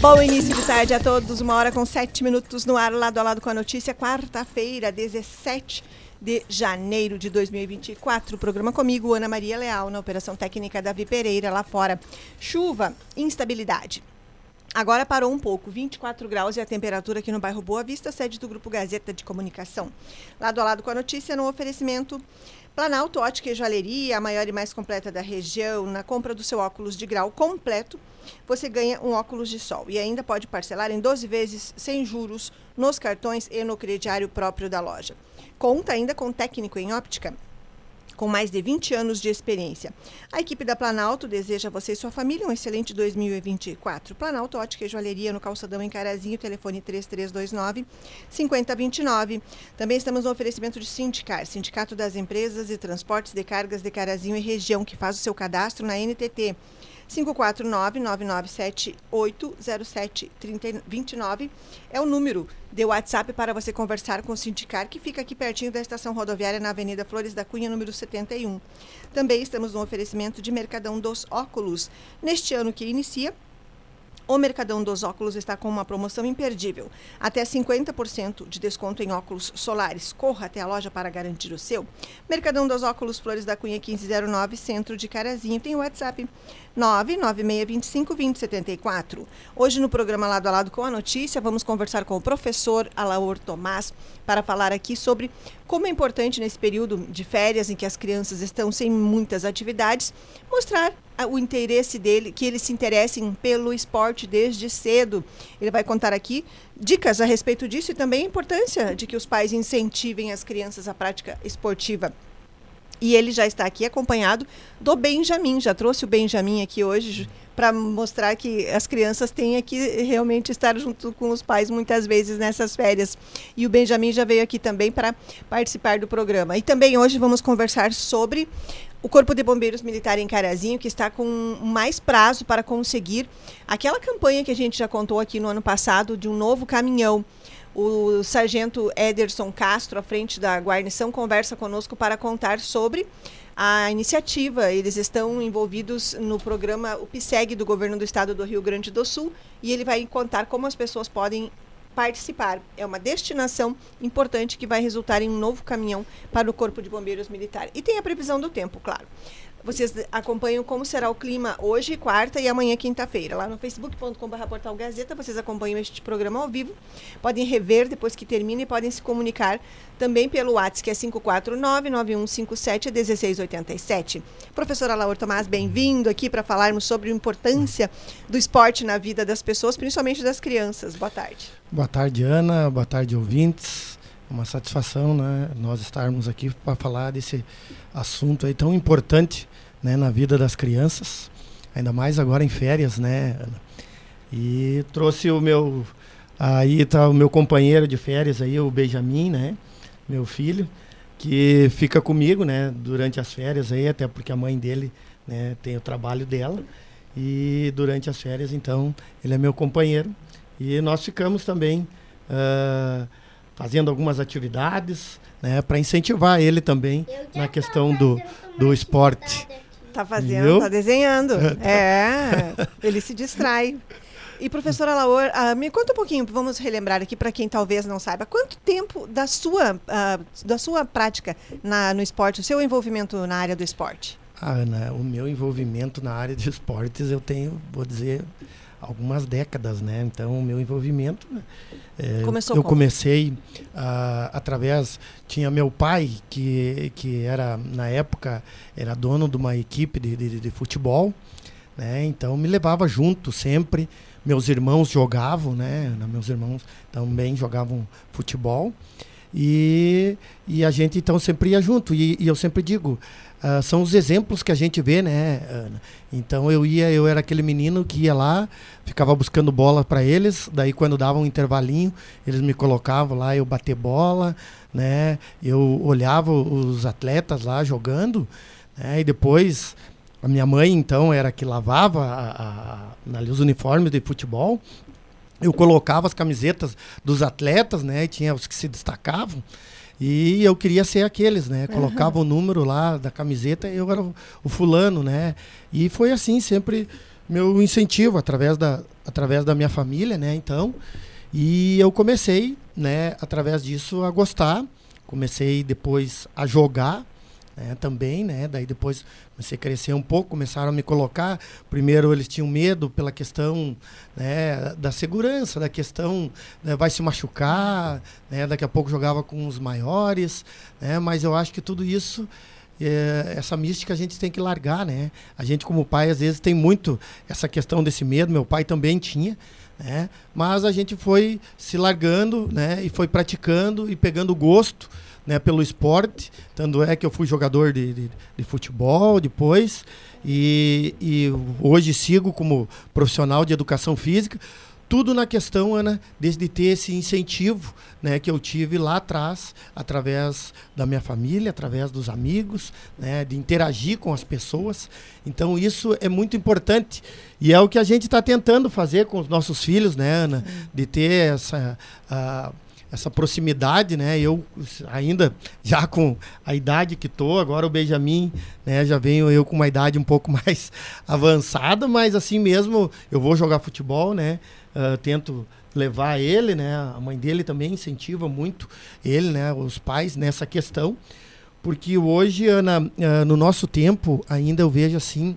Bom início de tarde a todos, uma hora com sete minutos no ar, lado a lado com a notícia, quarta-feira, 17 de janeiro de 2024. Programa comigo, Ana Maria Leal, na Operação Técnica Davi Pereira, lá fora. Chuva, instabilidade. Agora parou um pouco, 24 graus e a temperatura aqui no bairro Boa Vista, sede do Grupo Gazeta de Comunicação. Lado a lado com a notícia, no oferecimento Planalto Ótica e Joalheria, a maior e mais completa da região. Na compra do seu óculos de grau completo, você ganha um óculos de sol e ainda pode parcelar em 12 vezes sem juros nos cartões e no crediário próprio da loja. Conta ainda com técnico em óptica com mais de 20 anos de experiência. A equipe da Planalto deseja a você e sua família um excelente 2024. Planalto Ótica e Joalheria no Calçadão em Carazinho, telefone 3329 5029. Também estamos no oferecimento de Sindicar, Sindicato das Empresas e Transportes de Cargas de Carazinho e Região, que faz o seu cadastro na NTT. 549-9978-0729 é o número de WhatsApp para você conversar com o Sindicar, que fica aqui pertinho da estação rodoviária na Avenida Flores da Cunha, número 71. Também estamos no oferecimento de Mercadão dos Óculos. Neste ano que inicia, o Mercadão dos Óculos está com uma promoção imperdível. Até 50% de desconto em óculos solares. Corra até a loja para garantir o seu. Mercadão dos Óculos Flores da Cunha 1509, Centro de Carazinho. Tem o WhatsApp 996252074. Hoje no programa Lado a Lado com a Notícia, vamos conversar com o professor Alaor Tomás para falar aqui sobre como é importante nesse período de férias em que as crianças estão sem muitas atividades, mostrar o interesse dele, que eles se interessem pelo esporte desde cedo. Ele vai contar aqui dicas a respeito disso e também a importância de que os pais incentivem as crianças à prática esportiva. E ele já está aqui acompanhado do Benjamin. Já trouxe o Benjamin aqui hoje para mostrar que as crianças têm que realmente estar junto com os pais muitas vezes nessas férias. E o Benjamin já veio aqui também para participar do programa. E também hoje vamos conversar sobre o Corpo de Bombeiros Militar em Carazinho, que está com mais prazo para conseguir aquela campanha que a gente já contou aqui no ano passado de um novo caminhão. O sargento Ederson Castro, à frente da guarnição, conversa conosco para contar sobre a iniciativa. Eles estão envolvidos no programa o PSEG do governo do estado do Rio Grande do Sul e ele vai contar como as pessoas podem participar. É uma destinação importante que vai resultar em um novo caminhão para o Corpo de Bombeiros Militar. E tem a previsão do tempo, claro. Vocês acompanham como será o clima hoje, quarta e amanhã, quinta-feira. Lá no facebook.com.br Portal Gazeta, vocês acompanham este programa ao vivo. Podem rever depois que termina e podem se comunicar também pelo WhatsApp, que é 549-9157-1687. Professora Laura Tomás, bem-vindo aqui para falarmos sobre a importância do esporte na vida das pessoas, principalmente das crianças. Boa tarde. Boa tarde, Ana. Boa tarde, ouvintes. Uma satisfação né, nós estarmos aqui para falar desse assunto aí tão importante né, na vida das crianças, ainda mais agora em férias, né? E trouxe o meu aí tá o meu companheiro de férias aí, o Benjamin, né? Meu filho, que fica comigo, né, durante as férias aí, até porque a mãe dele, né, tem o trabalho dela. E durante as férias, então, ele é meu companheiro. E nós ficamos também uh, fazendo algumas atividades, né, para incentivar ele também na questão do, do esporte. Tá fazendo, Viu? tá desenhando. é, ele se distrai. E professora Laor, uh, me conta um pouquinho, vamos relembrar aqui para quem talvez não saiba, quanto tempo da sua, uh, da sua prática na, no esporte, o seu envolvimento na área do esporte? Ah, Ana, o meu envolvimento na área de esportes eu tenho, vou dizer, algumas décadas, né? Então, o meu envolvimento é, Começou eu como? comecei uh, através tinha meu pai que que era na época era dono de uma equipe de, de, de futebol, né? Então me levava junto sempre. Meus irmãos jogavam, né? Meus irmãos também jogavam futebol e, e a gente então sempre ia junto. E, e eu sempre digo, Uh, são os exemplos que a gente vê, né, Ana? Então eu ia, eu era aquele menino que ia lá, ficava buscando bola para eles, daí quando dava um intervalinho, eles me colocavam lá, eu bater bola, né? Eu olhava os atletas lá jogando, né? E depois a minha mãe então era que lavava a, a, os uniformes de futebol. Eu colocava as camisetas dos atletas, né? E tinha os que se destacavam. E eu queria ser aqueles, né? Colocava uhum. o número lá da camiseta e eu era o, fulano, né? E foi assim, sempre meu incentivo através da, através da minha família, né? Então, e eu comecei, né, através disso a gostar, comecei depois a jogar, né, também, né? Daí depois comecei a crescer um pouco, começaram a me colocar. Primeiro eles tinham medo pela questão né, da segurança, da questão né, vai se machucar, né? Daqui a pouco jogava com os maiores, né? Mas eu acho que tudo isso é, essa mística a gente tem que largar, né? A gente como pai às vezes tem muito essa questão desse medo. Meu pai também tinha. Né? Mas a gente foi se largando, né? E foi praticando e pegando gosto né, pelo esporte. Tanto é que eu fui jogador de, de, de futebol depois. E, e hoje sigo como profissional de educação física. Tudo na questão, Ana, desde ter esse incentivo né, que eu tive lá atrás, através da minha família, através dos amigos, né, de interagir com as pessoas. Então, isso é muito importante. E é o que a gente está tentando fazer com os nossos filhos, né, Ana? De ter essa. Essa proximidade, né? Eu ainda já com a idade que tô, agora o Benjamin, né, já venho eu com uma idade um pouco mais avançada, mas assim mesmo eu vou jogar futebol, né? Uh, tento levar ele, né? A mãe dele também incentiva muito ele, né? Os pais nessa questão, porque hoje, Ana, uh, no nosso tempo, ainda eu vejo assim,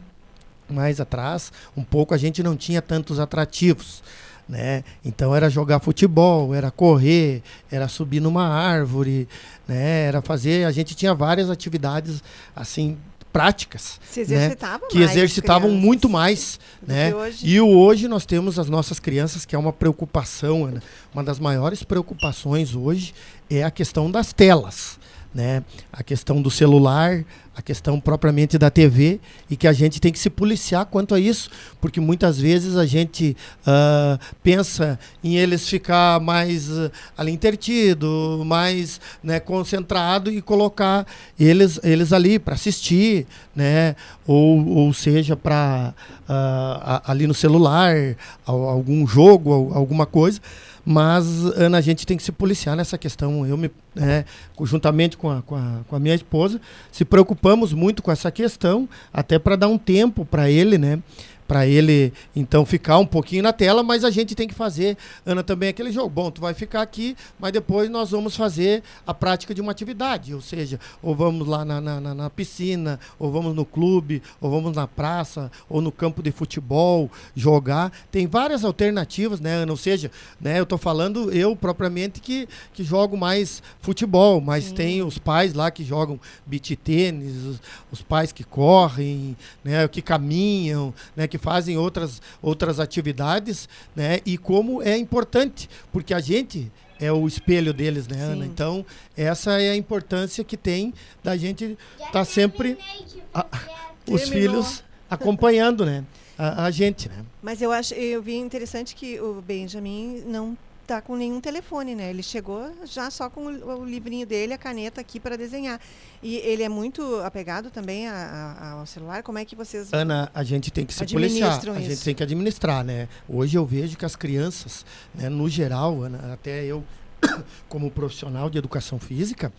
mais atrás, um pouco a gente não tinha tantos atrativos né? Então era jogar futebol, era correr, era subir numa árvore, né? Era fazer, a gente tinha várias atividades assim práticas, Se né? que exercitavam muito mais, né? E hoje nós temos as nossas crianças que é uma preocupação, Ana. Uma das maiores preocupações hoje é a questão das telas né? A questão do celular, a questão propriamente da TV e que a gente tem que se policiar quanto a isso, porque muitas vezes a gente uh, pensa em eles ficar mais uh, ali intertido, mais né, concentrado e colocar eles, eles ali para assistir, né? Ou, ou seja, para uh, ali no celular, algum jogo, alguma coisa. Mas, Ana, a gente tem que se policiar nessa questão. Eu, me, né, juntamente com a, com, a, com a minha esposa, se preocupamos muito com essa questão, até para dar um tempo para ele, né? Para ele então ficar um pouquinho na tela, mas a gente tem que fazer, Ana, também aquele jogo. Bom, tu vai ficar aqui, mas depois nós vamos fazer a prática de uma atividade, ou seja, ou vamos lá na, na, na piscina, ou vamos no clube, ou vamos na praça, ou no campo de futebol jogar. Tem várias alternativas, né, Ana? Ou seja, né, eu estou falando eu propriamente que, que jogo mais futebol, mas Sim. tem os pais lá que jogam beach tênis, os, os pais que correm, né, que caminham, né, que fazem outras, outras atividades, né? E como é importante, porque a gente é o espelho deles, né, Sim. Ana? Então, essa é a importância que tem da gente estar tá sempre a, os filhos acompanhando, né? A, a, gente, né? Mas eu acho, eu vi interessante que o Benjamin não tá com nenhum telefone, né? Ele chegou já só com o, o livrinho dele, a caneta aqui para desenhar. E ele é muito apegado também a, a, ao celular. Como é que vocês Ana, a gente tem que se policiar, isso? a gente tem que administrar, né? Hoje eu vejo que as crianças, né, no geral, Ana, até eu como profissional de educação física,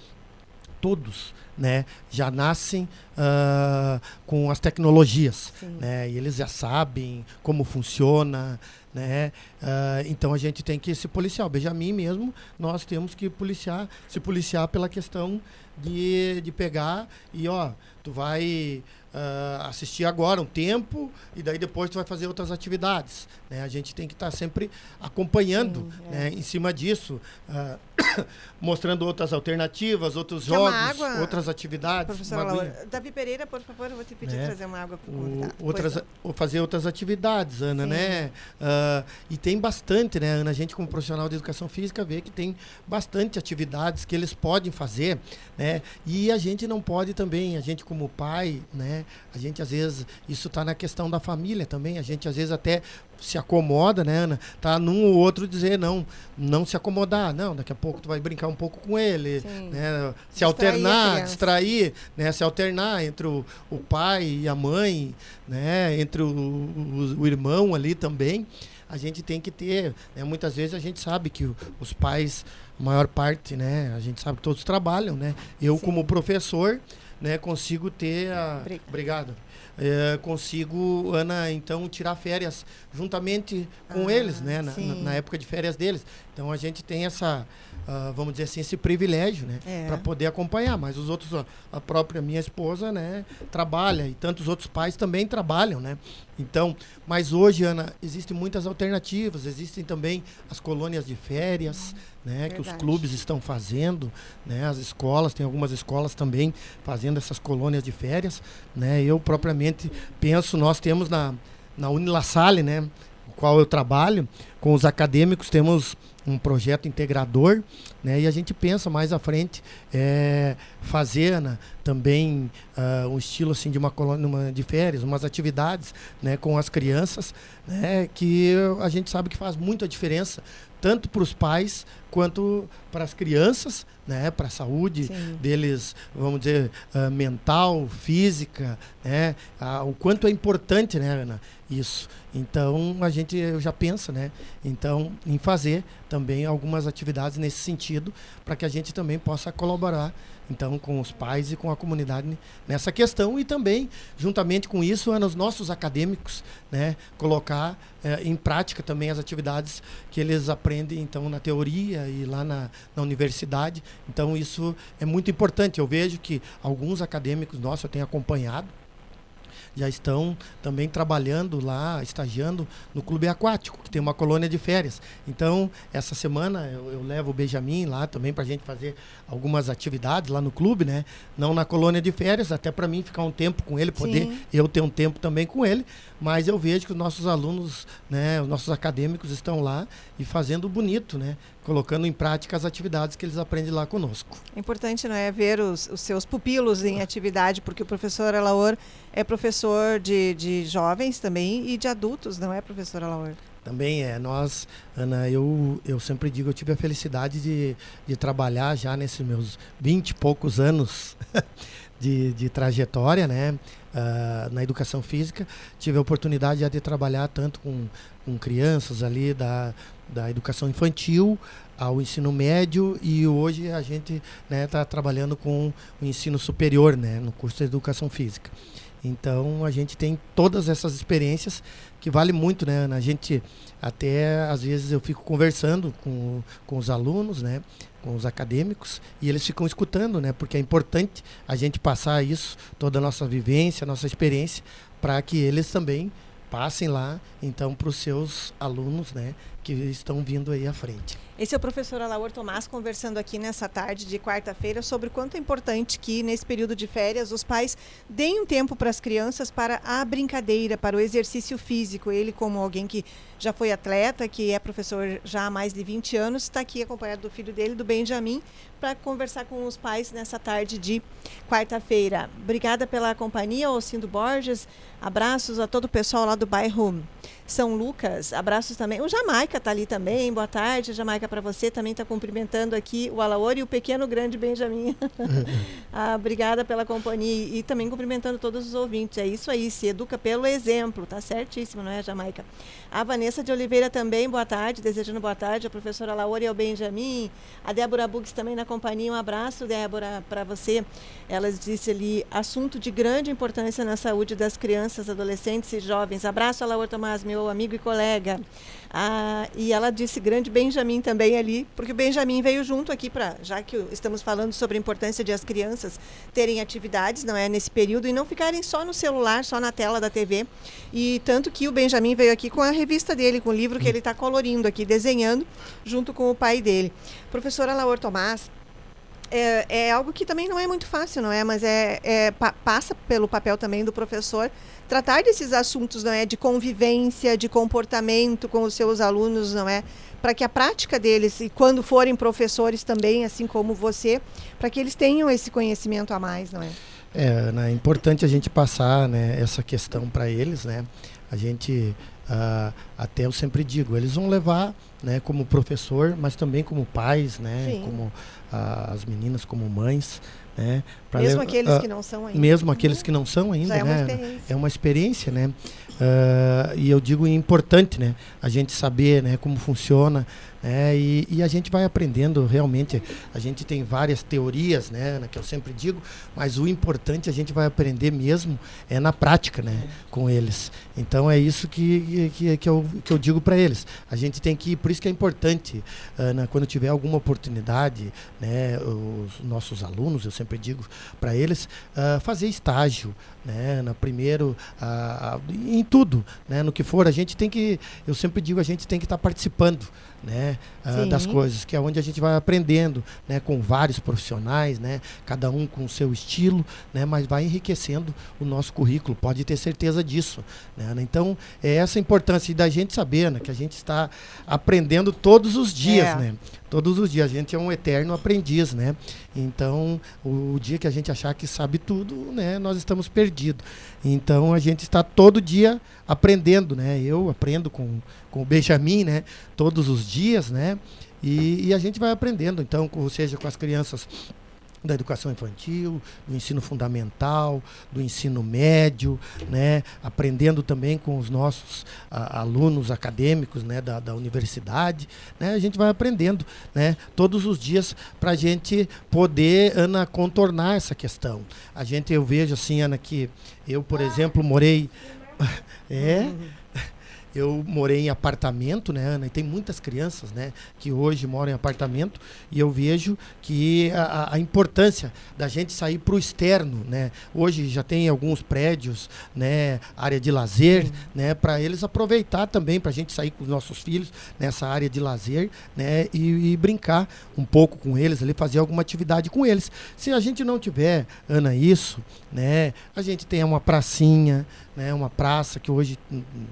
todos né, já nascem uh, com as tecnologias, né, e eles já sabem como funciona, né, uh, então a gente tem que se policiar. O Benjamin mesmo, nós temos que policiar, se policiar pela questão de, de pegar e ó, tu vai uh, assistir agora um tempo e daí depois tu vai fazer outras atividades. Né? A gente tem que estar tá sempre acompanhando Sim, é. né? em cima disso, uh, mostrando outras alternativas, outros Quer jogos, outras atividades. Professora Davi Pereira, por favor, eu vou te pedir né? trazer uma água para outras, Fazer outras atividades, Ana, Sim. né? Uh, e tem bastante, né, Ana? A gente, como profissional de educação física, vê que tem bastante atividades que eles podem fazer, né? E a gente não pode também, a gente como pai, né? A gente às vezes isso está na questão da família também. A gente às vezes até se acomoda, né, Ana? Tá num ou outro dizer não, não se acomodar, não. Daqui a pouco tu vai brincar um pouco com ele, Sim. né? Se distrair alternar, distrair, né? Se alternar entre o, o pai e a mãe, né? Entre o, o, o irmão ali também a gente tem que ter, né? muitas vezes a gente sabe que os pais, a maior parte, né, a gente sabe que todos trabalham, né? Eu Sim. como professor, né, consigo ter a... Obrigado. Obrigado. É, consigo, Ana, então, tirar férias juntamente com ah, eles, né? Na, na, época de férias deles. Então a gente tem essa, uh, vamos dizer assim, esse privilégio, né? É. Para poder acompanhar. Mas os outros, a própria minha esposa, né? Trabalha e tantos outros pais também trabalham, né? Então, mas hoje, Ana, existem muitas alternativas. Existem também as colônias de férias, né? Verdade. Que os clubes estão fazendo, né? As escolas, tem algumas escolas também fazendo essas colônias de férias, né? Eu propriamente penso, nós temos na na Unilassale, né? qual eu trabalho, com os acadêmicos, temos um projeto integrador, né? E a gente pensa mais à frente é, fazer né, também uh, um estilo assim de uma colônia uma, de férias, umas atividades, né, com as crianças, né? Que a gente sabe que faz muita diferença tanto para os pais quanto para as crianças, né, para a saúde Sim. deles, vamos dizer, uh, mental, física, né, uh, o quanto é importante, né, Ana, isso. Então a gente já pensa, né, então em fazer também algumas atividades nesse sentido para que a gente também possa colaborar então com os pais e com a comunidade nessa questão e também juntamente com isso é nos nossos acadêmicos né colocar é, em prática também as atividades que eles aprendem então na teoria e lá na, na universidade então isso é muito importante eu vejo que alguns acadêmicos nossos eu tenho acompanhado já estão também trabalhando lá, estagiando no clube aquático, que tem uma colônia de férias. Então, essa semana eu, eu levo o Benjamin lá também para a gente fazer algumas atividades lá no clube, né? Não na colônia de férias, até para mim ficar um tempo com ele, poder Sim. eu ter um tempo também com ele. Mas eu vejo que os nossos alunos, né, os nossos acadêmicos estão lá e fazendo bonito, né? colocando em prática as atividades que eles aprendem lá conosco. É importante, não é, ver os, os seus pupilos em atividade, porque o professor Alaor é professor de, de jovens também e de adultos, não é, professor Alaor? Também é. Nós, Ana, eu, eu sempre digo, eu tive a felicidade de, de trabalhar já nesses meus vinte e poucos anos de, de trajetória, né? Uh, na educação física. Tive a oportunidade de trabalhar tanto com, com crianças ali da, da educação infantil ao ensino médio e hoje a gente está né, tá trabalhando com o ensino superior, né, no curso de educação física. Então a gente tem todas essas experiências que vale muito, né? A gente até às vezes eu fico conversando com, com os alunos, né? Com os acadêmicos e eles ficam escutando, né? Porque é importante a gente passar isso, toda a nossa vivência, a nossa experiência, para que eles também passem lá então para os seus alunos, né? Que estão vindo aí à frente. Esse é o professor Alaor Tomás conversando aqui nessa tarde de quarta-feira sobre o quanto é importante que nesse período de férias os pais deem um tempo para as crianças para a brincadeira, para o exercício físico. Ele, como alguém que já foi atleta, que é professor já há mais de 20 anos, está aqui acompanhado do filho dele, do Benjamin, para conversar com os pais nessa tarde de quarta-feira. Obrigada pela companhia, Alcindo Borges. Abraços a todo o pessoal lá do bairro São Lucas. Abraços também. O Jamaica está ali também. Boa tarde, Jamaica para você, também está cumprimentando aqui o Alaor e o pequeno grande Benjamin. ah, obrigada pela companhia e também cumprimentando todos os ouvintes. É isso aí, se educa pelo exemplo, tá certíssimo, não é, Jamaica? A Vanessa de Oliveira também, boa tarde, desejando boa tarde, a professora Laura e ao Benjamin. A Débora Bugs também na companhia, um abraço, Débora, para você. Ela disse ali, assunto de grande importância na saúde das crianças, adolescentes e jovens. Abraço, Laura Tomás, meu amigo e colega. Ah, e ela disse grande Benjamin também ali, porque o Benjamin veio junto aqui para, já que estamos falando sobre a importância de as crianças terem atividades, não é nesse período e não ficarem só no celular, só na tela da TV. E tanto que o Benjamin veio aqui com a revista dele, com o livro que ele está colorindo aqui, desenhando, junto com o pai dele. Professora Laura Tomás, é, é, algo que também não é muito fácil, não é? Mas é, é pa, passa pelo papel também do professor tratar desses assuntos, não é, de convivência, de comportamento com os seus alunos, não é, para que a prática deles e quando forem professores também, assim como você, para que eles tenham esse conhecimento a mais, não é? É, né, é importante a gente passar, né, essa questão para eles, né? A gente uh, até eu sempre digo, eles vão levar, né, como professor, mas também como pais, né, Sim. como uh, as meninas como mães, Né? mesmo aqueles uh, que não são ainda. Mesmo aqueles que não são ainda, é né? Uma é uma experiência, né? E eu digo é importante, né? A gente saber, né? Como funciona, né? E, e, a gente vai aprendendo realmente. A gente tem várias teorias, né? Que eu sempre digo, mas o importante a gente vai aprender mesmo é na prática, né? Com eles. Então é isso que, que, que, eu, que eu digo para eles. A gente tem que, por isso que é importante, uh, quando tiver alguma oportunidade, né? Os nossos alunos, eu sempre digo para eles, uh, fazer estágio, né? Na primeiro, em tudo, né? No que for, a gente tem que, eu sempre digo, a gente tem que estar tá participando, né? Uh, das coisas, que é onde a gente vai aprendendo, né? Com vários profissionais, né? Cada um com o seu estilo, né? Mas vai enriquecendo o nosso currículo, pode ter certeza disso, né? Então, é essa importância da gente saber, né? Que a gente está aprendendo todos os dias, é. né? todos os dias. A gente é um eterno aprendiz, né? Então, o, o, dia que a gente achar que sabe tudo, né, nós estamos perdidos. Então, a gente está todo dia aprendendo, né? Eu aprendo com, com o Benjamin, né? Todos os dias, né? E, e a gente vai aprendendo, então, ou seja, com as crianças da educação infantil, do ensino fundamental, do ensino médio, né, aprendendo também com os nossos a, alunos acadêmicos né, da, da universidade. Né, a gente vai aprendendo né, todos os dias para a gente poder, Ana, contornar essa questão. A gente, eu vejo assim, Ana, que eu, por exemplo, morei. é. Eu morei em apartamento, né, Ana? E tem muitas crianças, né, que hoje moram em apartamento e eu vejo que a, a importância da gente sair para o externo, né? Hoje já tem alguns prédios, né, área de lazer, uhum. né, para eles aproveitar também, para a gente sair com os nossos filhos nessa área de lazer, né, e, e, brincar um pouco com eles, ali fazer alguma atividade com eles. Se a gente não tiver, Ana, isso, né, a gente tem uma pracinha, né, uma praça que hoje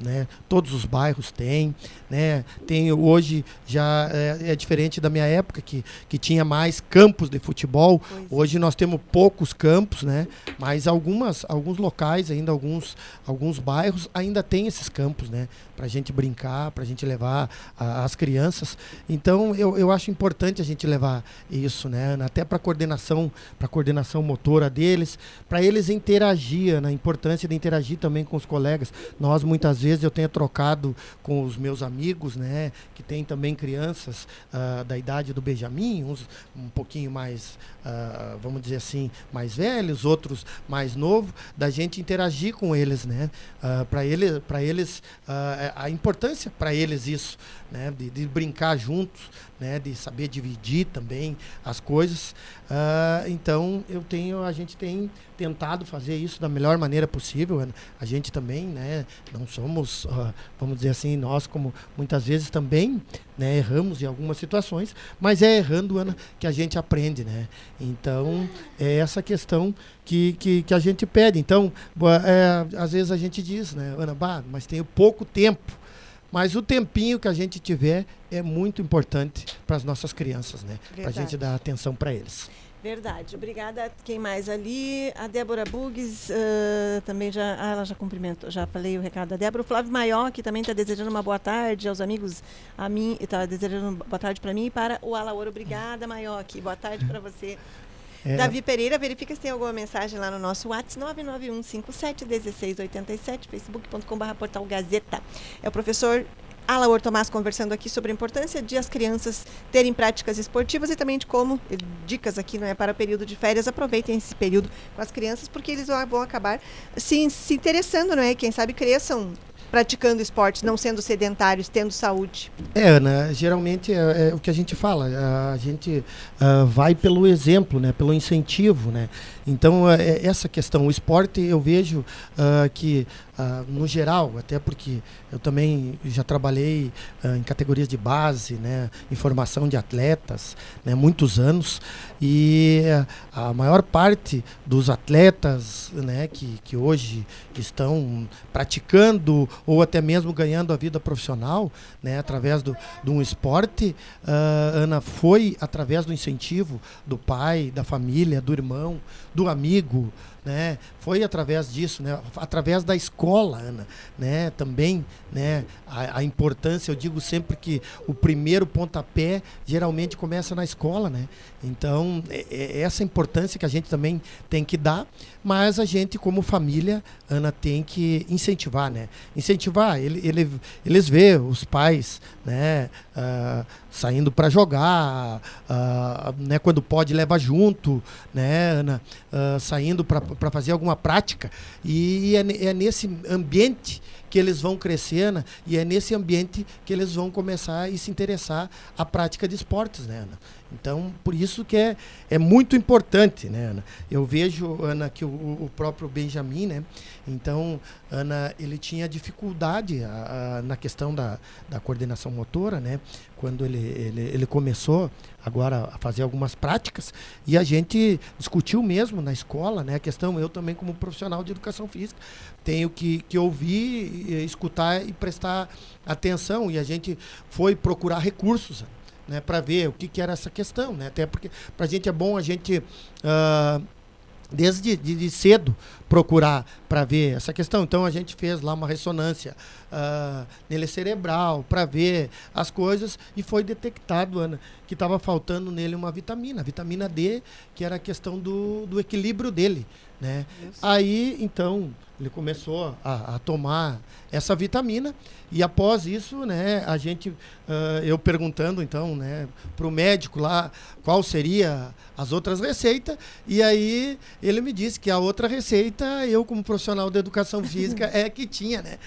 né, todos os bairros têm. Né, tem hoje já é, é, diferente da minha época que, que tinha mais campos de futebol. Pois. Hoje nós temos poucos campos, né, mas algumas, alguns locais ainda alguns, alguns bairros ainda tem esses campos, né, para a gente brincar, para a gente levar a, as crianças. Então eu, eu acho importante a gente levar isso, né, até para coordenação, para coordenação motora deles, para eles interagir, na né, importância de interagir também com os colegas. Nós, muitas vezes, eu tenho trocado com os meus amigos, né, que tem também crianças uh, da idade do Benjamin, uns um pouquinho mais, uh, vamos dizer assim, mais velhos, outros mais novos, da gente interagir com eles, né, uh, para ele, para eles, a importância para eles isso, né, de, de brincar juntos, né, de saber dividir também as coisas. Uh, então eu tenho, a gente tem tentado fazer isso da melhor maneira possível. A gente também, né, não somos, uh, vamos dizer assim, nós como muitas vezes também, né, erramos em algumas situações, mas é errando, Ana, que a gente aprende, né? Então é essa questão que, que, que a gente pede. Então, é, às vezes a gente diz, né, Ana, bah, mas tenho pouco tempo mas o tempinho que a gente tiver é muito importante para as nossas crianças, né? Para a gente dar atenção para eles. Verdade. Obrigada. Quem mais ali? A Débora Bugues uh, também já. Ah, ela já cumprimentou, já falei o recado da Débora. O Flávio Maior, que também está desejando uma boa tarde aos amigos, a mim, está desejando boa tarde para mim e para o Alaor. Obrigada, Maior. Boa tarde para você. É. Davi Pereira, verifica se tem alguma mensagem lá no nosso WhatsApp 991571687, facebook.com.br portal Gazeta. É o professor Alaor Tomás conversando aqui sobre a importância de as crianças terem práticas esportivas e também de como, dicas aqui não é para o período de férias, aproveitem esse período com as crianças porque eles vão acabar se, se interessando, não é? Quem sabe cresçam praticando esportes, não sendo sedentários, tendo saúde? É, Ana, geralmente é, é o que a gente fala, a gente uh, vai pelo exemplo, né, pelo incentivo, né? Então, uh, essa questão, o esporte, eu vejo uh, que Uh, no geral, até porque eu também já trabalhei uh, em categorias de base, né, em formação de atletas, né, muitos anos, e a maior parte dos atletas né, que, que hoje estão praticando ou até mesmo ganhando a vida profissional né, através do, de um esporte, Ana, foi através do incentivo do pai, da família, do irmão, do amigo, né? Foi através disso, né? Através da escola Ana, né? Também, né? A, a, importância, eu digo sempre que o primeiro pontapé geralmente começa na escola, né? Então, é, é essa importância que a gente também tem que dar, mas a gente, como família, Ana, tem que incentivar, né? Incentivar, ele, ele, eles vê os pais, né? Uh, saindo para jogar, uh, né? Quando pode, leva junto, né, Ana? Uh, saindo para fazer alguma prática. E é, é nesse ambiente que eles vão crescendo e é nesse ambiente que eles vão começar a se interessar a prática de esportes, né, Ana? Então, por isso que é, é muito importante, né, Ana? Eu vejo, Ana, que o, o próprio Benjamin, né? Então, Ana, ele tinha dificuldade a, a, na questão da, da coordenação motora, né? Quando ele, ele, ele começou agora a fazer algumas práticas e a gente discutiu mesmo na escola, né? A questão, eu também como profissional de educação física, tenho que, que ouvir, escutar e prestar atenção e a gente foi procurar recursos, né, para ver o que, que era essa questão, né? Até porque para a gente é bom a gente uh, desde de, de cedo procurar para ver essa questão. Então a gente fez lá uma ressonância uh, nele cerebral para ver as coisas e foi detectado, Ana, que estava faltando nele uma vitamina, a vitamina D, que era a questão do, do equilíbrio dele. Né? Aí, então, ele começou a, a, tomar essa vitamina e após isso, né, a gente, uh, eu perguntando então, né, para o médico lá qual seria as outras receitas e aí ele me disse que a outra receita eu como profissional de educação física é que tinha, né?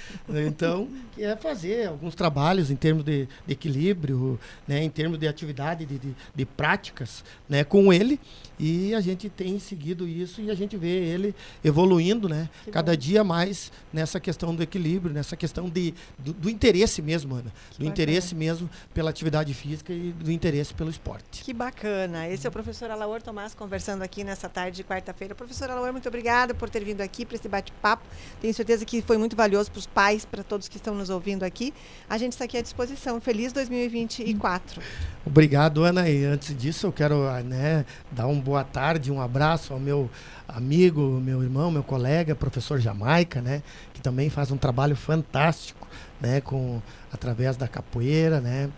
Então, que é fazer alguns trabalhos em termos de, de equilíbrio, né, em termos de atividade, de, de, de práticas, né, com ele e a gente tem seguido isso e a gente vê ele evoluindo, né? Que Cada bom. dia mais nessa questão do equilíbrio, nessa questão de, do, do interesse mesmo, Ana. Que do bacana. interesse mesmo pela atividade física e do interesse pelo esporte. Que bacana. Esse é o professor Alaor Tomás conversando aqui nessa tarde de quarta-feira. Professor Alaor, muito obrigada por ter vindo aqui para esse bate-papo. Tenho certeza que foi muito valioso para os pais, para todos que estão nos ouvindo aqui. A gente está aqui à disposição. Feliz 2024. Obrigado, Ana. E antes disso, eu quero né, dar um boa tarde, um abraço ao meu amigo, meu irmão, meu colega, professor Jamaica, né, que também faz um trabalho fantástico, né, com através da capoeira, né,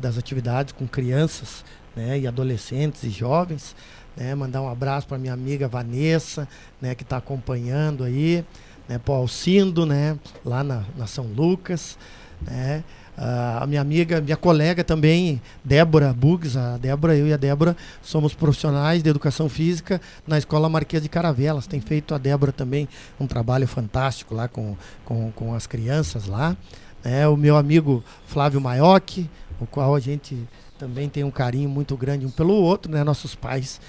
das atividades com crianças, né, e adolescentes e jovens, né, mandar um abraço para minha amiga Vanessa, né, que está acompanhando aí, né, para Alcindo, né, lá na, na São Lucas, né, a minha amiga, minha colega também, Débora Bugs, a Débora, eu e a Débora somos profissionais de educação física na Escola Marquês de Caravelas. Tem feito a Débora também um trabalho fantástico lá com, com, com as crianças lá. É, o meu amigo Flávio Maiocchi, o qual a gente também tem um carinho muito grande um pelo outro, né? Nossos pais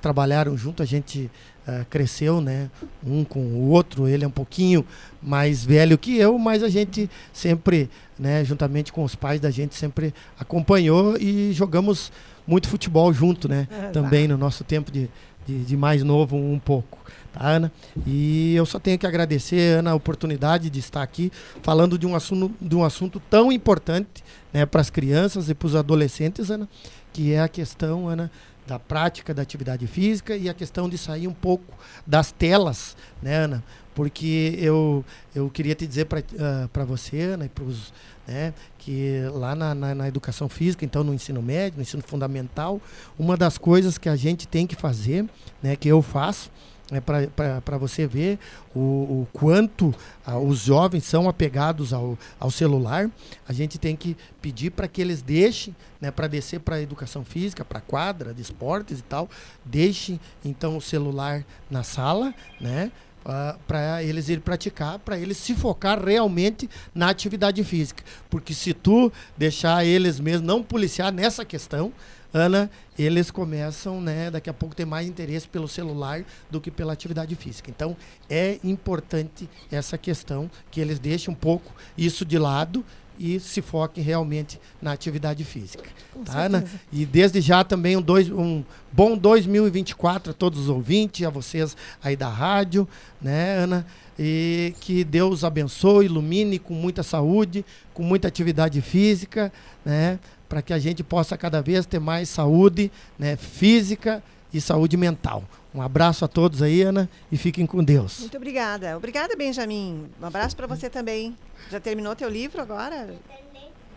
trabalharam junto, a gente uh, cresceu, né? Um com o outro, ele é um pouquinho mais velho que eu, mas a gente sempre né, juntamente com os pais da gente, sempre acompanhou e jogamos muito futebol junto, né? É, também tá. no nosso tempo de, de, de, mais novo um pouco, tá, Ana? E eu só tenho que agradecer, Ana, a oportunidade de estar aqui falando de um assunto, de um assunto tão importante né, para as crianças e para os adolescentes, Ana, que é a questão, Ana, da prática da atividade física e a questão de sair um pouco das telas, né, Ana? Porque eu, eu queria te dizer para uh, você, Ana, e para os né? que lá na, na, na, educação física, então no ensino médio, no ensino fundamental, uma das coisas que a gente tem que fazer, né, que eu faço, é para você ver o, o quanto ah, os jovens são apegados ao, ao celular, a gente tem que pedir para que eles deixem, né, para descer para a educação física, para quadra de esportes e tal, deixem então o celular na sala, né? Uh, para eles ir praticar, para eles se focar realmente na atividade física. Porque se tu deixar eles mesmo não policiar nessa questão, Ana, eles começam, né, daqui a pouco ter mais interesse pelo celular do que pela atividade física. Então, é importante essa questão que eles deixem um pouco isso de lado e se foquem realmente na atividade física. Com tá, Ana? E desde já também um, dois, um bom 2024 a todos os ouvintes, a vocês aí da rádio, né, Ana? E que Deus abençoe, ilumine com muita saúde, com muita atividade física, né? Para que a gente possa cada vez ter mais saúde né, física e saúde mental. Um abraço a todos aí, Ana, e fiquem com Deus. Muito obrigada. Obrigada, Benjamin. Um abraço para você também. Já terminou teu livro agora?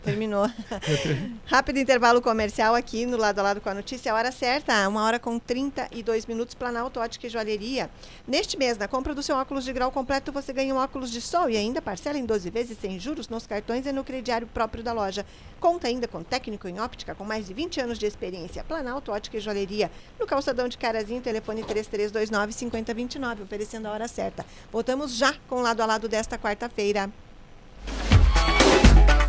Terminou. Rápido intervalo comercial aqui no lado a lado com a notícia. A hora certa, uma hora com 32 minutos, Planalto Ótica e Joalheria. Neste mês, na compra do seu óculos de grau completo, você ganha um óculos de sol e ainda parcela em 12 vezes sem juros nos cartões e no crediário próprio da loja. Conta ainda com técnico em óptica com mais de 20 anos de experiência. Planalto Ótica e Joalheria. No calçadão de Carazinho, telefone 3329-5029, oferecendo a hora certa. Voltamos já com o lado a lado desta quarta-feira.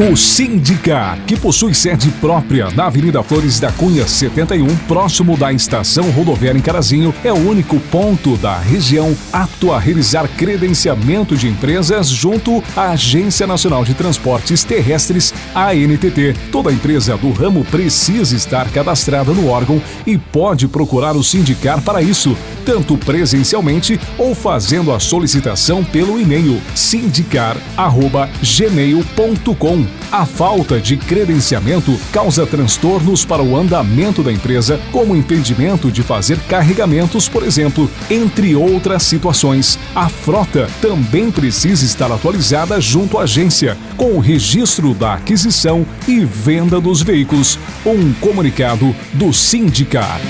O Sindicar, que possui sede própria na Avenida Flores da Cunha 71, próximo da estação rodoviária em Carazinho, é o único ponto da região apto a realizar credenciamento de empresas junto à Agência Nacional de Transportes Terrestres, ANTT. Toda empresa do ramo precisa estar cadastrada no órgão e pode procurar o Sindicar para isso, tanto presencialmente ou fazendo a solicitação pelo e-mail sindicar@gmail.com. A falta de credenciamento causa transtornos para o andamento da empresa, como impedimento de fazer carregamentos, por exemplo, entre outras situações. A frota também precisa estar atualizada junto à agência, com o registro da aquisição e venda dos veículos. Um comunicado do Sindicar.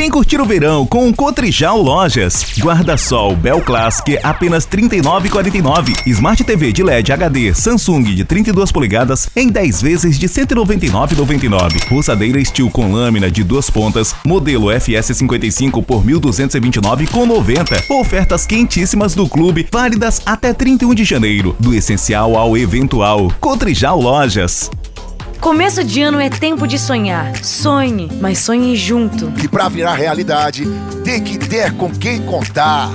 Vem curtir o verão com o Cotrijal Lojas. Guarda-sol Bel Classic apenas R$ 39,49. Smart TV de LED HD Samsung de 32 polegadas em 10 vezes de R$ 199,99. Roçadeira Steel com lâmina de duas pontas, modelo FS55 por R$ 1.229,90. Ofertas quentíssimas do clube, válidas até 31 de janeiro. Do essencial ao eventual. Cotrijal Lojas. Começo de ano é tempo de sonhar. Sonhe, mas sonhe junto. E para virar realidade, tem que ter com quem contar.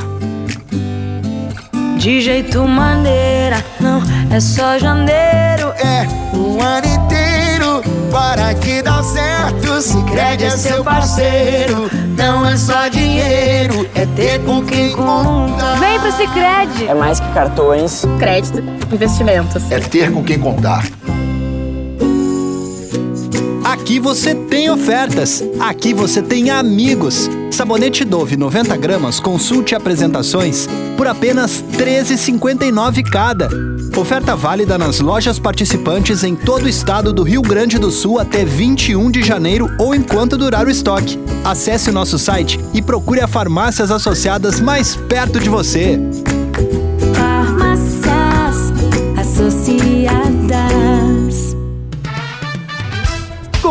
De jeito maneira, não é só janeiro. É o ano inteiro para que dá certo. Se crede é seu parceiro, não é só dinheiro, é ter com quem contar. Vem pro Sicredi. É mais que cartões, crédito, investimentos. É ter com quem contar. Aqui você tem ofertas. Aqui você tem amigos. Sabonete Dove 90 gramas, consulte apresentações por apenas R$ 13,59 cada. Oferta válida nas lojas participantes em todo o estado do Rio Grande do Sul até 21 de janeiro ou enquanto durar o estoque. Acesse o nosso site e procure a farmácias associadas mais perto de você. Farmácias associadas.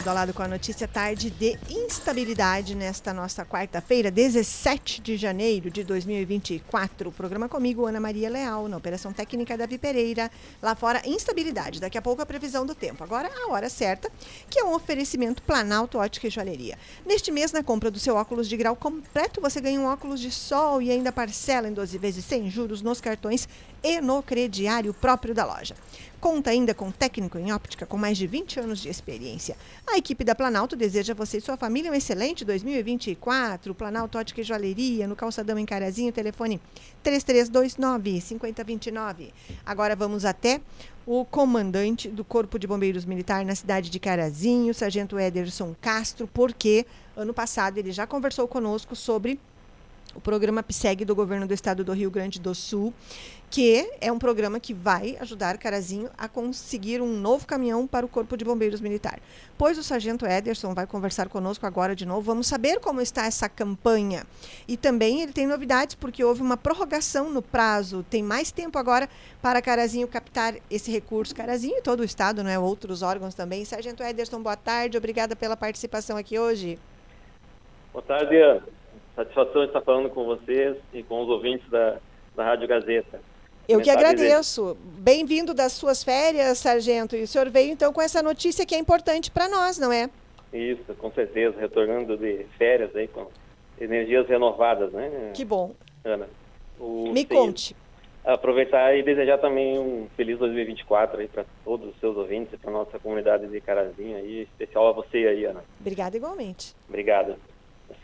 Lado a lado com a notícia tarde de instabilidade nesta nossa quarta-feira, 17 de janeiro de 2024. O programa comigo, Ana Maria Leal, na operação técnica Davi Pereira. Lá fora, instabilidade. Daqui a pouco a previsão do tempo. Agora, a hora certa, que é um oferecimento Planalto Ótica e Joalheria. Neste mês, na compra do seu óculos de grau completo, você ganha um óculos de sol e ainda parcela em 12 vezes sem juros nos cartões e no crediário próprio da loja. Conta ainda com técnico em óptica com mais de 20 anos de experiência. A equipe da Planalto deseja a você e sua família um excelente 2024. Planalto Ótica e Joalheria, no Calçadão em Carazinho, telefone 3329-5029. Agora vamos até o comandante do Corpo de Bombeiros Militar na cidade de Carazinho, Sargento Ederson Castro, porque ano passado ele já conversou conosco sobre o programa PSEG do governo do estado do Rio Grande do Sul, que é um programa que vai ajudar Carazinho a conseguir um novo caminhão para o Corpo de Bombeiros Militar. Pois o sargento Ederson vai conversar conosco agora de novo. Vamos saber como está essa campanha. E também ele tem novidades, porque houve uma prorrogação no prazo. Tem mais tempo agora para Carazinho captar esse recurso. Carazinho e todo o estado, não é? Outros órgãos também. Sargento Ederson, boa tarde. Obrigada pela participação aqui hoje. Boa tarde, Ana. Satisfação estar falando com vocês e com os ouvintes da, da Rádio Gazeta. Eu que agradeço. Bem-vindo das suas férias, sargento. E o senhor veio então com essa notícia que é importante para nós, não é? Isso, com certeza. Retornando de férias aí com energias renovadas, né? Que bom. Ana. Me conte. aproveitar e desejar também um feliz 2024 aí para todos os seus ouvintes e para nossa comunidade de Carazinho aí, especial a você aí, Ana. Obrigada igualmente. Obrigado.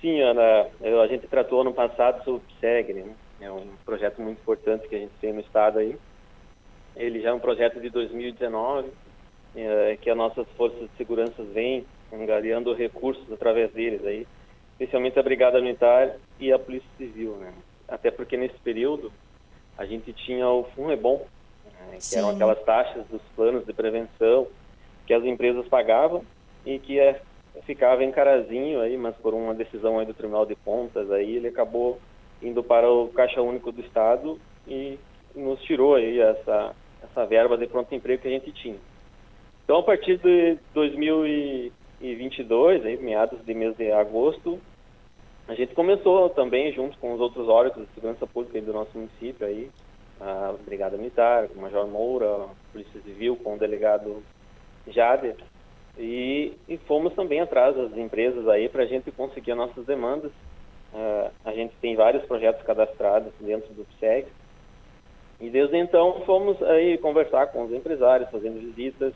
Sim, Ana, a gente tratou ano passado sobre o PSEG, né? É um projeto muito importante que a gente tem no estado aí. Ele já é um projeto de 2019, é, que as nossas forças de segurança vêm angariando recursos através deles aí, especialmente a Brigada Militar e a Polícia Civil, né? Até porque nesse período a gente tinha o FUNEBOM, né, que Sim. eram aquelas taxas dos planos de prevenção que as empresas pagavam e que é, ficava em Carazinho aí, mas por uma decisão aí do Tribunal de Contas aí ele acabou indo para o Caixa Único do Estado e nos tirou aí essa essa verba de pronto emprego que a gente tinha. Então a partir de 2022, aí meados de mês de agosto, a gente começou também, junto com os outros órgãos de segurança pública do nosso município, aí, a Brigada Militar, o Major Moura, a Polícia Civil, com o delegado Jader, e, e fomos também atrás das empresas aí para a gente conseguir as nossas demandas. Uh, a gente tem vários projetos cadastrados dentro do PSEG, e desde então fomos aí conversar com os empresários, fazendo visitas,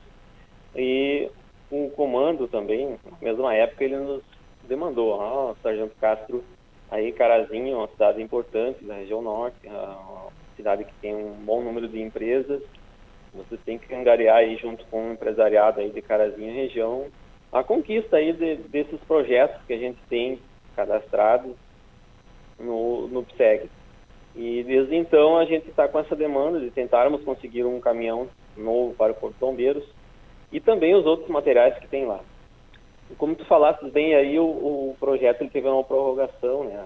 e o comando também, na mesma época, ele nos demandou, ó, Sargento Castro, aí Carazinho, uma cidade importante da região norte, uma cidade que tem um bom número de empresas, você tem que angariar aí junto com o empresariado aí de Carazinho região a conquista aí de, desses projetos que a gente tem cadastrados no, no PSEG. E desde então a gente está com essa demanda de tentarmos conseguir um caminhão novo para o Corpo Bombeiros e também os outros materiais que tem lá como tu falaste bem aí, o, o projeto ele teve uma prorrogação, né?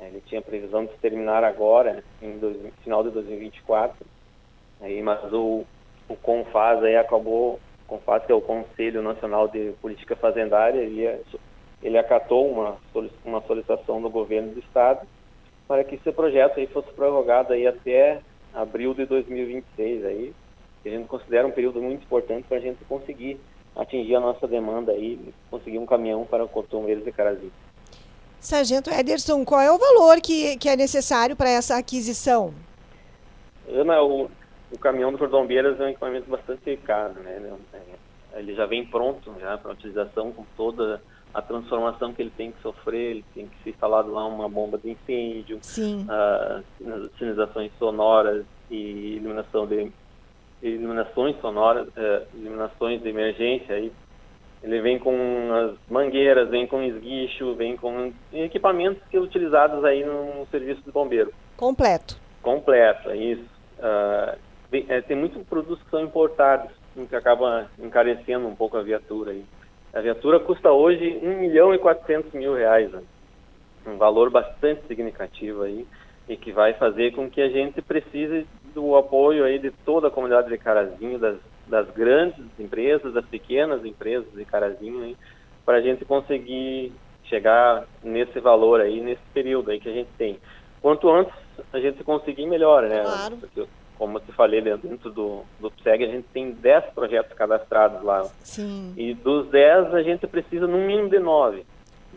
Ele tinha previsão de terminar agora, em dois, final de 2024, aí, mas o, o CONFAS aí acabou, o CONFAS que é o Conselho Nacional de Política Fazendária, ele, ele acatou uma, uma solicitação do governo do estado para que esse projeto aí fosse prorrogado aí até abril de 2026 aí, que a gente considera um período muito importante para a gente conseguir atingir a nossa demanda aí, conseguir um caminhão para Cotombeiros e Carazinho. Sargento Ederson, qual é o valor que, que é necessário para essa aquisição? Ana, o, o caminhão do Cordombeiras é um equipamento bastante caro, né? É, ele já vem pronto já para utilização com toda a transformação que ele tem que sofrer, ele tem que ser instalado lá uma bomba de incêndio. Uh, sinalizações sonoras e iluminação de iluminações sonoras, é, iluminações de emergência aí. Ele vem com as mangueiras, vem com esguicho, vem com equipamentos que utilizados aí no serviço de bombeiro. Completo. Completo, é isso. Uh, tem, é, tem muitos produtos que são importados, que acaba encarecendo um pouco a viatura aí. A viatura custa hoje 1 milhão e 400 mil reais, né? um valor bastante significativo aí e que vai fazer com que a gente precise do apoio aí de toda a comunidade de Carazinho, das, das grandes empresas, das pequenas empresas de Carazinho, para a gente conseguir chegar nesse valor aí, nesse período aí que a gente tem. Quanto antes a gente conseguir, melhor, né? Claro. Porque, como eu te falei, dentro do, do PSEG a gente tem 10 projetos cadastrados lá. Sim. E dos 10 a gente precisa no mínimo de 9.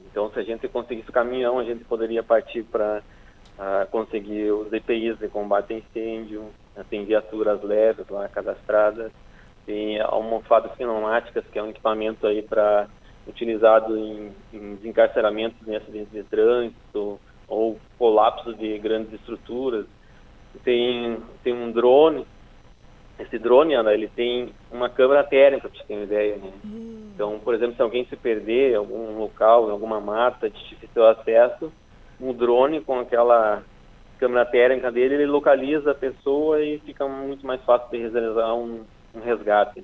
Então, se a gente conseguisse o caminhão, a gente poderia partir para a conseguir os EPIs de combate a incêndio, né, tem viaturas leves lá cadastradas, tem almofadas pneumáticas, que é um equipamento aí para utilizado em, em desencarceramentos em acidentes de trânsito ou colapso de grandes estruturas. Tem, tem um drone, esse drone, Ana, ele tem uma câmera térmica, para você ter uma ideia. Né? Hum. Então, por exemplo, se alguém se perder em algum local, em alguma mata de difícil acesso, um drone com aquela câmera térmica dele, ele localiza a pessoa e fica muito mais fácil de realizar um, um resgate.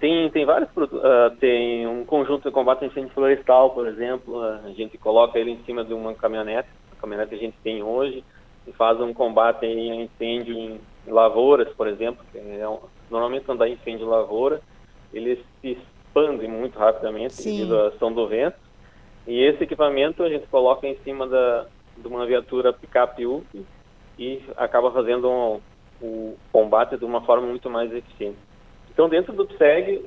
Tem, tem vários uh, tem um conjunto de combate a incêndio florestal, por exemplo, a gente coloca ele em cima de uma caminhonete, a caminhonete que a gente tem hoje, e faz um combate a incêndio em lavouras, por exemplo, é um, normalmente quando há incêndio em lavoura, ele se expande muito rapidamente Sim. devido à ação do vento, e esse equipamento a gente coloca em cima da, de uma viatura picape UP e acaba fazendo um, o combate de uma forma muito mais eficiente. Então, dentro do PSEG,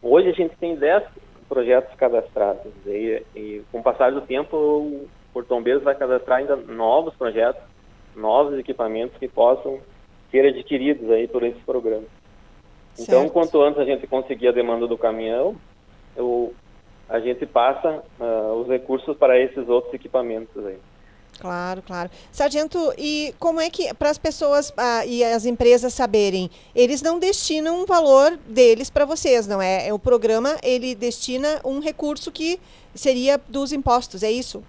hoje a gente tem 10 projetos cadastrados. E, e com o passar do tempo, Porto Bombeiros vai cadastrar ainda novos projetos novos equipamentos que possam ser adquiridos aí por esse programa. Então, certo. quanto antes a gente conseguir a demanda do caminhão, eu, a gente passa uh, os recursos para esses outros equipamentos aí. Claro, claro. Sargento, e como é que, para as pessoas ah, e as empresas saberem, eles não destinam um valor deles para vocês, não é? é? O programa, ele destina um recurso que seria dos impostos, é isso?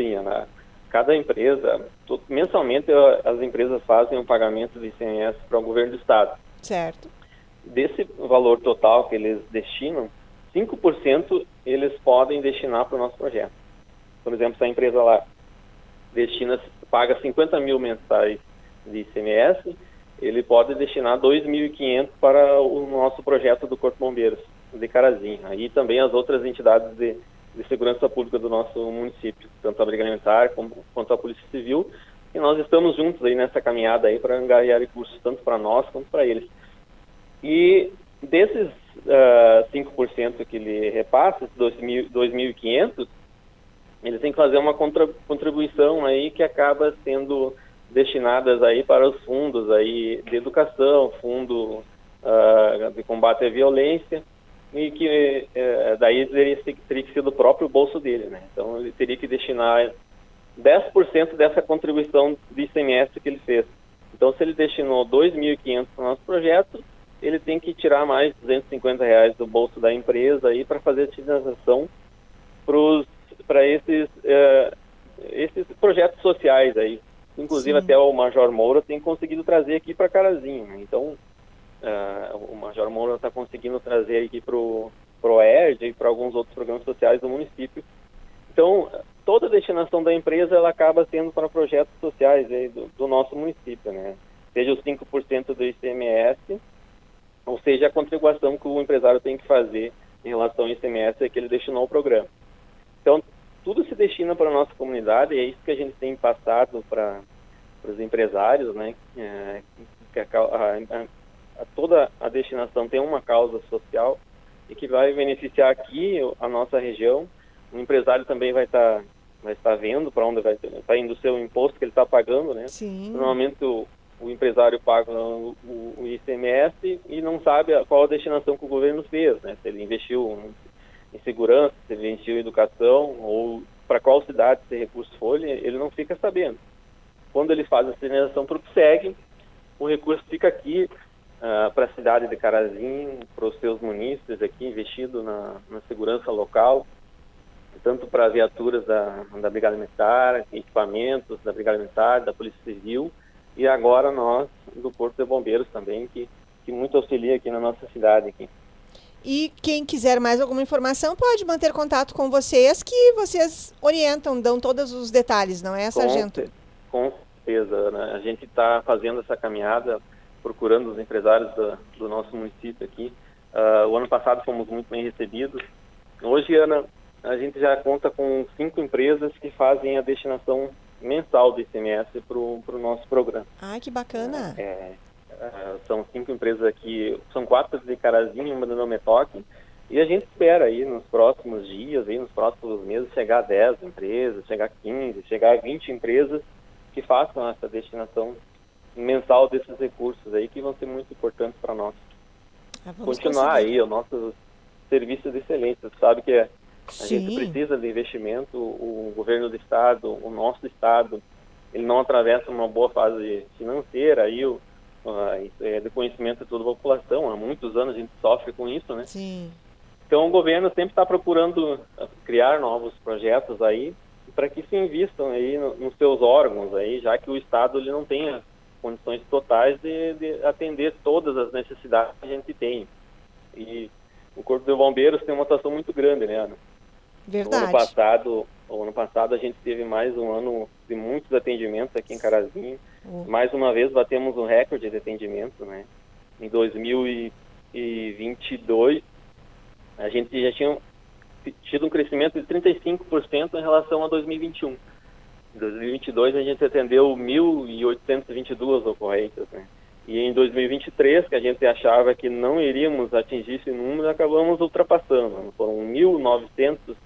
Sim, Ana. Cada empresa, mensalmente as empresas fazem um pagamento de ICMS para o governo do estado. Certo. Desse valor total que eles destinam, 5% eles podem destinar para o nosso projeto. Por exemplo, se a empresa lá destina, paga 50 mil mensais de ICMS, ele pode destinar 2.500 para o nosso projeto do Corpo Bombeiros de Carazinho. Aí também as outras entidades de, de segurança pública do nosso município, tanto a Brigada Alimentar como, quanto a Polícia Civil. E nós estamos juntos aí nessa caminhada aí para angariar recursos tanto para nós quanto para eles. E desses uh, ah, 5% que ele repassa, 2.500, ele tem que fazer uma contribuição aí que acaba sendo destinadas aí para os fundos aí de educação, fundo uh, de combate à violência e que uh, daí teria, teria que ser do próprio bolso dele, né? Então ele teria que destinar 10% dessa contribuição de ICMS que ele fez. Então se ele destinou 2.500 para o nosso projeto, ele tem que tirar mais 250 reais do bolso da empresa aí para fazer a utilização para esses, uh, esses projetos sociais aí. Inclusive Sim. até o Major Moura tem conseguido trazer aqui para Carazinho. Né? Então, uh, o Major Moura está conseguindo trazer aqui para o ProERD e para alguns outros programas sociais do município. Então, toda a destinação da empresa ela acaba sendo para projetos sociais aí do, do nosso município, né? Seja os 5% do ICMS, ou seja a contribuição que o empresário tem que fazer em relação ao ICMS que ele destinou ao programa. Então, tudo se destina para a nossa comunidade e é isso que a gente tem passado para os empresários, né? É, a, a, a, toda a destinação tem uma causa social e que vai beneficiar aqui a nossa região. O empresário também vai estar tá, vai estar vendo para onde vai estar indo o seu imposto que ele está pagando, né? Sim. Normalmente o, o empresário paga o, o, ICMS e não sabe qual a destinação que o governo fez, né? Se ele investiu em segurança, se ele investiu em educação ou para qual cidade esse recurso foi, ele não fica sabendo. Quando ele faz a sinalização para o PSEG, o recurso fica aqui uh, para a cidade de Carazinho, para os seus munícipes aqui, investido na, na segurança local, tanto para viaturas da, da Brigada Militar, equipamentos da Brigada Militar, da Polícia Civil, e agora nós, do Corpo de Bombeiros também, que, que muito auxilia aqui na nossa cidade. Aqui. E quem quiser mais alguma informação pode manter contato com vocês, que vocês orientam, dão todos os detalhes, não é, Sargento? Com, com certeza. Né? A gente está fazendo essa caminhada, procurando os empresários do, do nosso município aqui. Uh, o ano passado fomos muito bem recebidos. Hoje, Ana, a gente já conta com cinco empresas que fazem a destinação mensal do ICMS para o nosso programa. Ah, que bacana! É, Uh, são cinco empresas aqui, são quatro de Carazinho, uma de Nometoque, e a gente espera aí nos próximos dias, aí nos próximos meses, chegar a 10 empresas, chegar a 15, chegar a 20 empresas que façam essa destinação mensal desses recursos aí, que vão ser muito importantes para nós. Ah, Continuar conseguir. aí o nosso serviço de excelência. Você sabe que a Sim. gente precisa de investimento, o governo do estado, o nosso estado, ele não atravessa uma boa fase financeira, aí o é do conhecimento de toda a população. Há muitos anos a gente sofre com isso, né? Sim. Então o governo sempre está procurando ah, criar novos projetos aí para que se invistam aí no, nos seus órgãos aí, já que o Estado ele não tem condições totais de, de, atender todas as necessidades que a gente tem. E o Corpo de Bombeiros tem uma atuação muito grande, né, Ana? Verdade. Ano passado, o ano passado a gente teve mais um ano de muitos atendimentos aqui em Carazinho. Uhum. Mais uma vez batemos um recorde de atendimento, né? Em 2022 a gente já tinha tido um crescimento de 35% em relação a 2021. Em 2022 a gente atendeu 1.822 ocorrências, né? E em 2023, que a gente achava que não iríamos atingir esse número, acabamos ultrapassando. Foram 1.900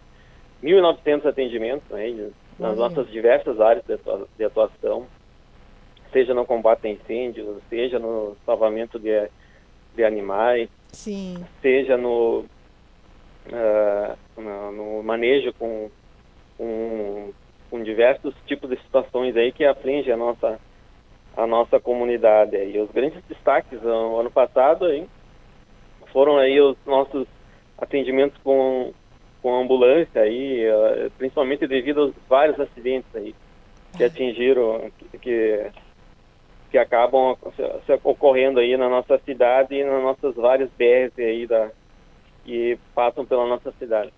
1.900 atendimentos né, nas nossas diversas áreas de atuação. seja no combate a incêndios, seja no salvamento de, de animais, Sim. seja no, uh, no, no, manejo com, com, com, diversos tipos de situações aí que afligem a nossa, a nossa comunidade. E os grandes destaques no ano passado aí, foram aí os nossos atendimentos com, com ambulância aí, principalmente devido aos vários acidentes aí que atingiram, que, que acabam ocorrendo aí na nossa cidade e nas nossas várias BRs aí da, que passam pela nossa cidade.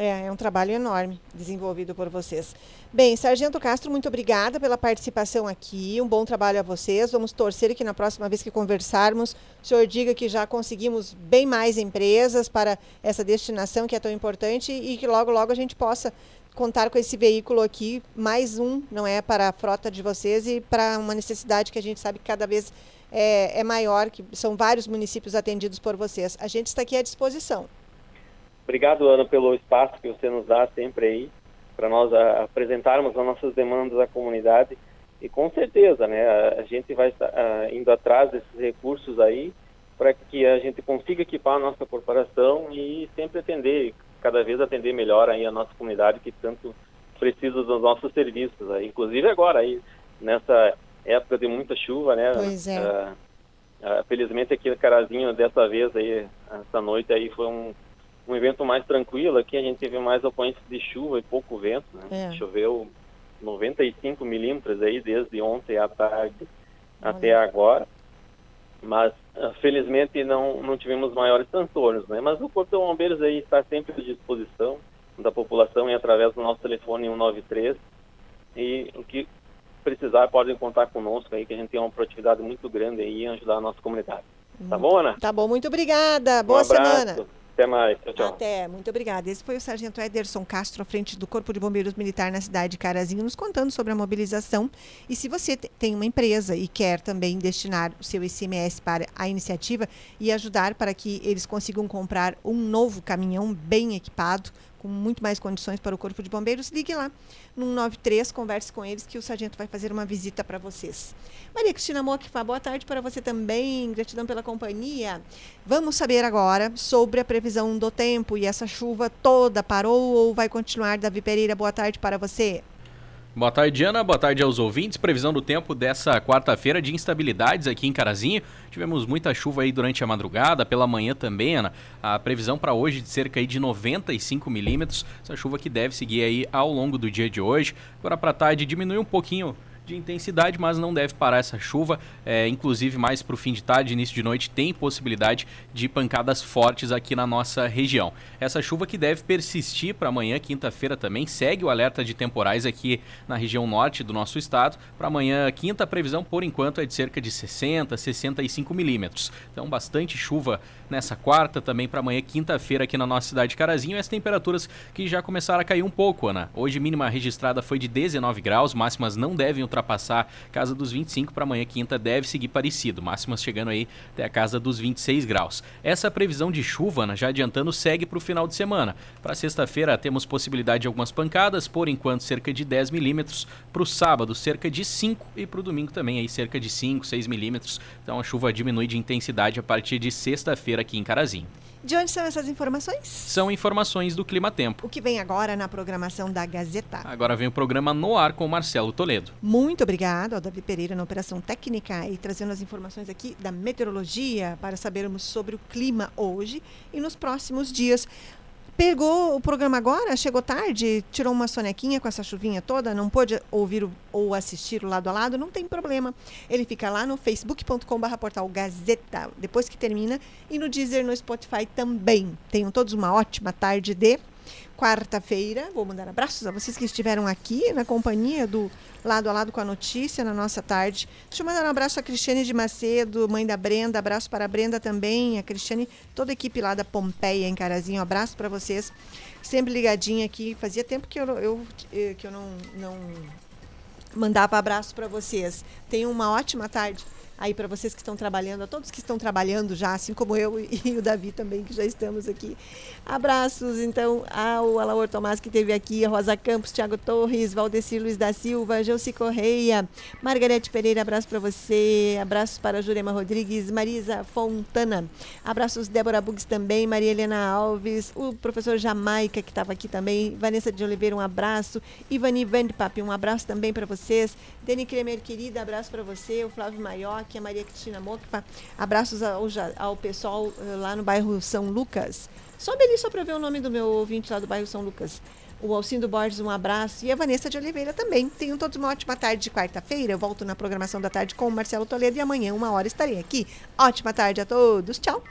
É, é um trabalho enorme desenvolvido por vocês. Bem, Sargento Castro, muito obrigada pela participação aqui. Um bom trabalho a vocês. Vamos torcer que na próxima vez que conversarmos, o senhor diga que já conseguimos bem mais empresas para essa destinação que é tão importante e que logo, logo a gente possa contar com esse veículo aqui, mais um, não é, para a frota de vocês e para uma necessidade que a gente sabe que cada vez é, é maior, que são vários municípios atendidos por vocês. A gente está aqui à disposição. Obrigado, Ana, pelo espaço que você nos dá sempre aí, para nós a, apresentarmos as nossas demandas à comunidade. E com certeza, né, a, a gente vai estar a, indo atrás desses recursos aí para que a gente consiga equipar a nossa corporação e sempre atender cada vez atender melhor aí a nossa comunidade que tanto precisa dos nossos serviços. Aí. Inclusive agora, aí, nessa época de muita chuva, né? Pois é. Uh, uh, felizmente aqui no Carazinho, dessa vez aí, essa noite aí foi um, um evento mais tranquilo. Aqui a gente teve mais ocorrências de chuva e pouco vento, né? É. Choveu 95 milímetros aí desde ontem à tarde Olha. até agora. Mas ah, felizmente não, não tivemos maiores transtornos, né? Mas o Corpo de Bombeiros aí está sempre à disposição da população e através do nosso telefone 193 e o que precisar podem contar conosco aí que a gente tem uma proatividade muito grande aí em ajudar a nossa comunidade. Tá bom, Ana? Tá bom, muito obrigada. Boa um semana. Até mais. Tchau, tchau. Até, muito obrigada. Esse foi o Sargento Ederson Castro, à frente do Corpo de Bombeiros Militar na cidade de Carazinho, nos contando sobre a mobilização. E se você tem uma empresa e quer também destinar o seu ICMS para a iniciativa e ajudar para que eles consigam comprar um novo caminhão bem equipado, com muito mais condições para o Corpo de Bombeiros, ligue lá no 193, converse com eles que o sargento vai fazer uma visita para vocês. Maria Cristina Moquifa, boa tarde para você também, gratidão pela companhia. Vamos saber agora sobre a previsão do tempo e essa chuva toda parou ou vai continuar? Davi Pereira, boa tarde para você. Boa tarde, Ana. Boa tarde aos ouvintes. Previsão do tempo dessa quarta-feira de instabilidades aqui em Carazinho. Tivemos muita chuva aí durante a madrugada, pela manhã também, Ana. A previsão para hoje de cerca aí de 95 milímetros. Essa chuva que deve seguir aí ao longo do dia de hoje. Agora para tarde diminui um pouquinho de intensidade, mas não deve parar essa chuva. É, inclusive, mais para o fim de tarde, início de noite, tem possibilidade de pancadas fortes aqui na nossa região. Essa chuva que deve persistir para amanhã, quinta-feira também, segue o alerta de temporais aqui na região norte do nosso estado. Para amanhã, quinta, a previsão por enquanto é de cerca de 60, 65 milímetros. Então, bastante chuva nessa quarta, também para amanhã, quinta-feira, aqui na nossa cidade de Carazinho. As temperaturas que já começaram a cair um pouco, Ana. Hoje, mínima registrada foi de 19 graus, máximas não devem ultrapassar casa dos 25 para amanhã quinta deve seguir parecido, máximas chegando aí até a casa dos 26 graus. Essa previsão de chuva, né, já adiantando, segue para o final de semana. Para sexta-feira temos possibilidade de algumas pancadas, por enquanto cerca de 10 milímetros. Para o sábado cerca de 5 e para o domingo também aí cerca de 5, 6 milímetros. Então a chuva diminui de intensidade a partir de sexta-feira aqui em Carazinho. De onde são essas informações? São informações do Clima Tempo. O que vem agora na programação da Gazeta? Agora vem o programa No Ar com Marcelo Toledo. Muito obrigado ao Davi Pereira na Operação Técnica e trazendo as informações aqui da meteorologia para sabermos sobre o clima hoje e nos próximos dias. Pegou o programa agora, chegou tarde, tirou uma sonequinha com essa chuvinha toda, não pôde ouvir ou assistir o lado a lado, não tem problema. Ele fica lá no facebook.com.br portal Gazeta, depois que termina, e no Deezer, no Spotify também. Tenham todos uma ótima tarde de quarta-feira. Vou mandar abraços a vocês que estiveram aqui na companhia do Lado a Lado com a Notícia na nossa tarde. Deixa eu mandar um abraço a Cristiane de Macedo, mãe da Brenda. Abraço para a Brenda também, a Cristiane, toda a equipe lá da Pompeia em Carazinho. Um abraço para vocês. Sempre ligadinha aqui. Fazia tempo que eu, eu que eu não, não mandava abraço para vocês. Tenham uma ótima tarde aí para vocês que estão trabalhando, a todos que estão trabalhando já, assim como eu e o Davi também, que já estamos aqui. Abraços, então, ao Alaor Tomás, que esteve aqui, a Rosa Campos, Tiago Torres, Valdecir Luiz da Silva, Gelci Correia, Margarete Pereira, abraço para você, abraços para Jurema Rodrigues, Marisa Fontana, abraços Débora Bugs também, Maria Helena Alves, o professor Jamaica, que estava aqui também, Vanessa de Oliveira, um abraço, Ivani Vandpap, um abraço também para vocês, Dani Kremer, querida, abraço para você, o Flávio Maioc, a Maria Cristina Mocpa, abraços ao, ao pessoal eh, lá no bairro São Lucas. Sobe ali só para ver o nome do meu ouvinte lá do bairro São Lucas. O Alcindo Borges, um abraço. E a Vanessa de Oliveira também. Tenham todos uma ótima tarde de quarta-feira. Eu volto na programação da tarde com o Marcelo Toledo e amanhã, uma hora, estarei aqui. Ótima tarde a todos. Tchau.